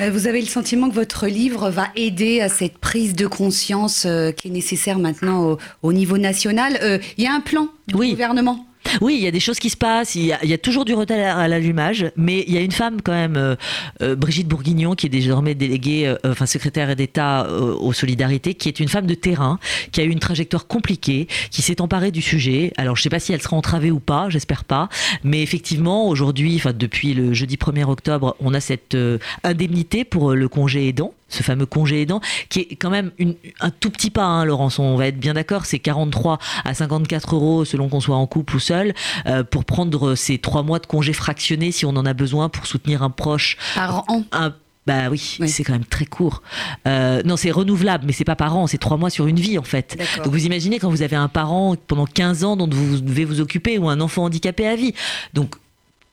Euh, Vous avez le sentiment que votre livre va aider à cette prise de conscience euh, qui est nécessaire maintenant au, au niveau national. Euh, Il y a un plan du Oui. gouvernement? Oui, il y a des choses qui se passent, il y a, toujours du retard à l'allumage, mais il y a une femme quand même, euh, euh, Brigitte Bourguignon, qui est désormais déléguée, euh, enfin secrétaire d'État aux solidarités, qui est une femme de terrain, qui a eu une trajectoire compliquée, qui s'est emparée du sujet. Alors je sais pas si elle sera entravée ou pas, j'espère pas, mais effectivement aujourd'hui, enfin depuis le jeudi 1er octobre, on a cette indemnité pour le congé aidant ce fameux congé aidant, qui est quand même une- un tout petit pas, hein, Laurence, on va être bien d'accord, c'est 43 à 54 euros selon qu'on soit en couple ou seul, euh, pour prendre ces trois mois de congé fractionné si on en a besoin pour soutenir un proche par an. un Bah oui, Oui. c'est quand même très court. Euh, non, c'est renouvelable, mais c'est pas par an, c'est trois mois sur une vie en fait. Donc vous imaginez quand vous avez un parent pendant 15 ans dont vous devez vous occuper ou un enfant handicapé à vie. Donc,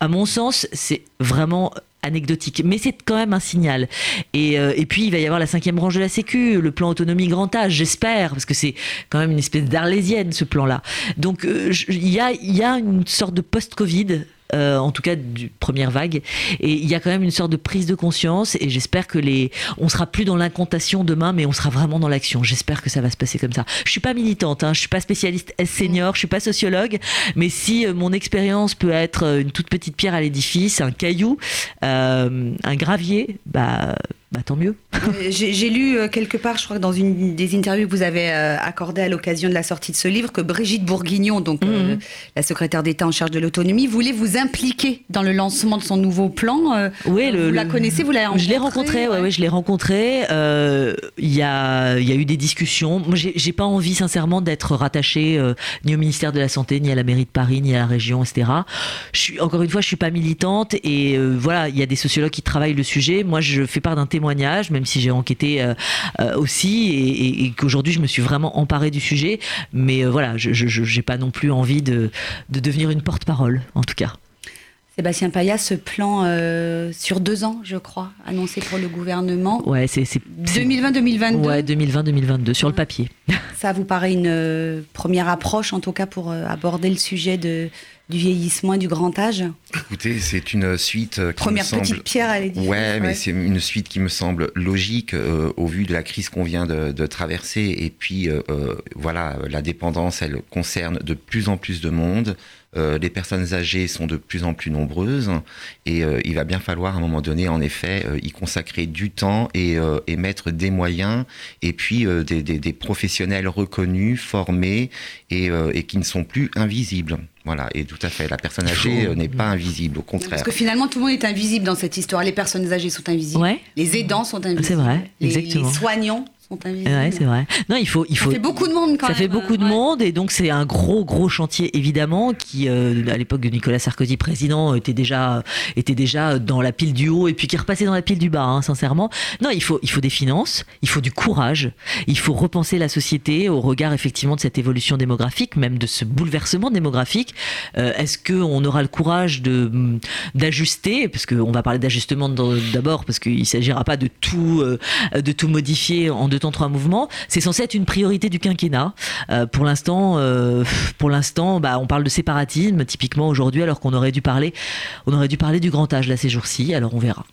à mon sens, c'est vraiment anecdotique, mais c'est quand même un signal. Et, euh, et puis il va y avoir la cinquième branche de la Sécu, le plan autonomie grand âge, j'espère, parce que c'est quand même une espèce d'arlésienne ce plan-là. Donc euh, il y, a, il y a une sorte de post-Covid. Euh, en tout cas du première vague. Et il y a quand même une sorte de prise de conscience et j'espère que les on sera plus dans l'incantation demain mais on sera vraiment dans l'action. J'espère que ça va se passer comme ça. Je suis pas militante hein, je suis pas spécialiste senior je suis pas sociologue mais si euh, mon expérience peut être euh, une toute petite pierre à l'édifice un caillou un gravier bah bah tant mieux Euh, J'ai lu euh, quelque part, je crois que dans une des interviews que vous avez euh, accordées à l'occasion de la sortie de ce livre, que Brigitte Bourguignon, donc euh, Mhm. la secrétaire d'État en charge de l'autonomie, voulait vous impliquer dans le lancement de son nouveau plan. euh, Oui, vous la connaissez, vous l'avez Je l'ai rencontrée, rencontré, ouais, ouais. je l'ai rencontré. euh, Il y, a, il y a eu des discussions. Moi, j'ai pas envie, sincèrement, d'être rattaché euh, ni au ministère de la Santé, ni à la mairie de Paris, ni à la région, etc. Je suis, encore une fois, je suis pas militante et voilà, il y a des sociologues qui travaillent le sujet. Moi, je fais part d'un même si j'ai enquêté euh, euh, aussi et, et- et qu'aujourd'hui, je me suis vraiment emparée du sujet. Mais euh, voilà, je j'ai pas non plus envie de, de devenir une porte-parole, en tout cas. Sébastien Paya, ce plan euh, sur deux ans, je crois, annoncé pour le gouvernement. Ouais, c'est c'est- c'est- 2020-2022, Ouais, 2020-2022 sur le papier. ça vous paraît une euh, première approche, en tout cas, pour euh, aborder le sujet de, du vieillissement et du grand âge Écoutez, c'est une suite euh, qui Première me semble... petite pierre à l'édifice. Ouais, mais ouais. c'est une suite qui me semble logique euh, au vu de la crise qu'on vient de, de traverser. Et puis, euh, euh, voilà, la dépendance, elle concerne de plus en plus de monde. Euh, les personnes âgées sont de plus en plus nombreuses. Et euh, il va bien falloir, à un moment donné, en effet, euh, y consacrer du temps et, euh, et mettre des moyens. Et puis, euh, des, des- des professionnels reconnus, formés et, euh, et qui ne sont plus invisibles. Voilà, et tout à fait. La personne âgée euh, n'est pas invisible, au Parce contraire. que finalement, tout le monde est invisible dans cette histoire. Les personnes âgées sont invisibles. Ouais. Les aidants sont invisibles. C'est vrai, Les- exactement. Les, soignants sont invisibles. Ouais, c'est vrai. Non, il faut, il Ça faut. fait beaucoup de monde quand ça même. fait beaucoup de ouais. monde et donc c'est un gros gros chantier évidemment qui euh, à l'époque de Nicolas Sarkozy président était déjà était déjà dans la pile du haut et puis qui repassait dans la pile du bas hein, sincèrement non il faut il faut des finances il faut du courage il faut repenser la société au regard effectivement de cette évolution démographique même de ce bouleversement démographique Euh, est-ce que on aura le courage de hum, d'ajuster? Parce qu'on va parler d'ajustement d'abord parce qu'il s'agira pas de tout euh, de tout modifier en deux temps trois mouvements c'est censé être une priorité du quinquennat euh, pour l'instant, euh, bah, on parle de séparatisme typiquement aujourd'hui, alors qu'on aurait dû parler, on aurait dû parler du grand âge là ces jours-ci. Alors on verra.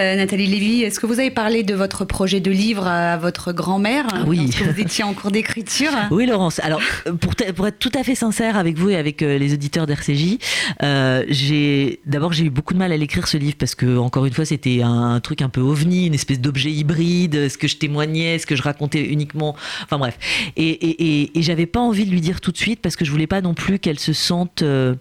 Euh, Nathalie Lévy, est-ce que vous avez parlé de votre projet de livre à votre grand-mère Ah oui. vous étiez en cours d'écriture? Oui, Laurence. Alors, euh, pour, être tout à fait sincère avec vous et avec euh, les auditeurs d'RCJ, euh, j'ai d'abord j'ai eu beaucoup de mal à l'écrire ce livre parce que encore une fois c'était un, truc un peu ovni, une espèce d'objet hybride. Ce que je témoignais, ce que je racontais uniquement. Enfin bref. Et, et, et, et j'avais pas envie de lui dire tout de suite parce que je voulais pas non plus qu'elle se sente euh,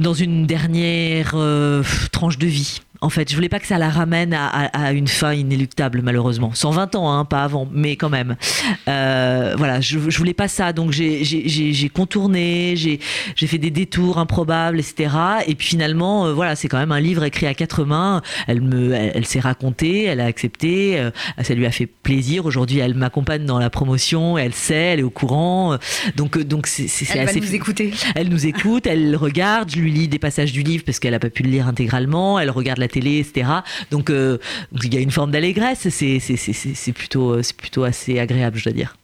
dans une dernière euh, tranche de vie. En fait, je voulais pas que ça la ramène à, à- à une fin inéluctable, malheureusement. 120 ans, hein, pas avant, mais quand même. Euh, voilà, je, je voulais pas ça, donc j'ai- contourné, j'ai fait des détours improbables, etc. Et puis finalement, euh, voilà, c'est quand même un livre écrit à quatre mains. Elle me, elle, elle s'est racontée, elle a accepté, euh, ça lui a fait plaisir. Aujourd'hui, elle m'accompagne dans la promotion, elle sait, elle est au courant. Donc, donc c'est c'est Elle va assez. nous écouter. Elle nous écoute, elle regarde, je lui lis des passages du livre parce qu'elle n'a pas pu le lire intégralement, elle regarde la télé, etc. Donc euh, donc il y a une forme d'allégresse, c'est plutôt, euh, c'est plutôt assez agréable, je dois dire.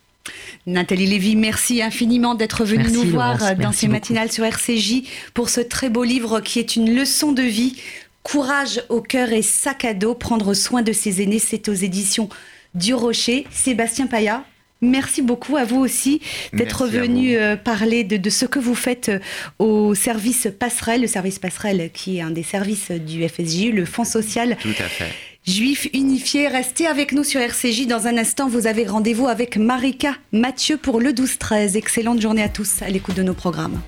Nathalie Lévy, merci infiniment d'être venue Merci, nous voir Laurence, euh, dans ces beaucoup. matinales sur RCJ pour ce très beau livre qui est une leçon de vie. Courage au cœur et sac à dos, prendre soin de ses aînés, c'est aux éditions du Rocher. Sébastien Paya, merci beaucoup à vous aussi d'être venu euh, parler de, de ce que vous faites euh, au service Passerelle, le service Passerelle qui est un des services du FSJ, le Fonds social Tout à fait. Juif unifié, restez avec nous sur RCJ. Dans un instant, vous avez rendez-vous avec Marika Mathieu pour le 12-13. Excellente journée à tous à l'écoute de nos programmes.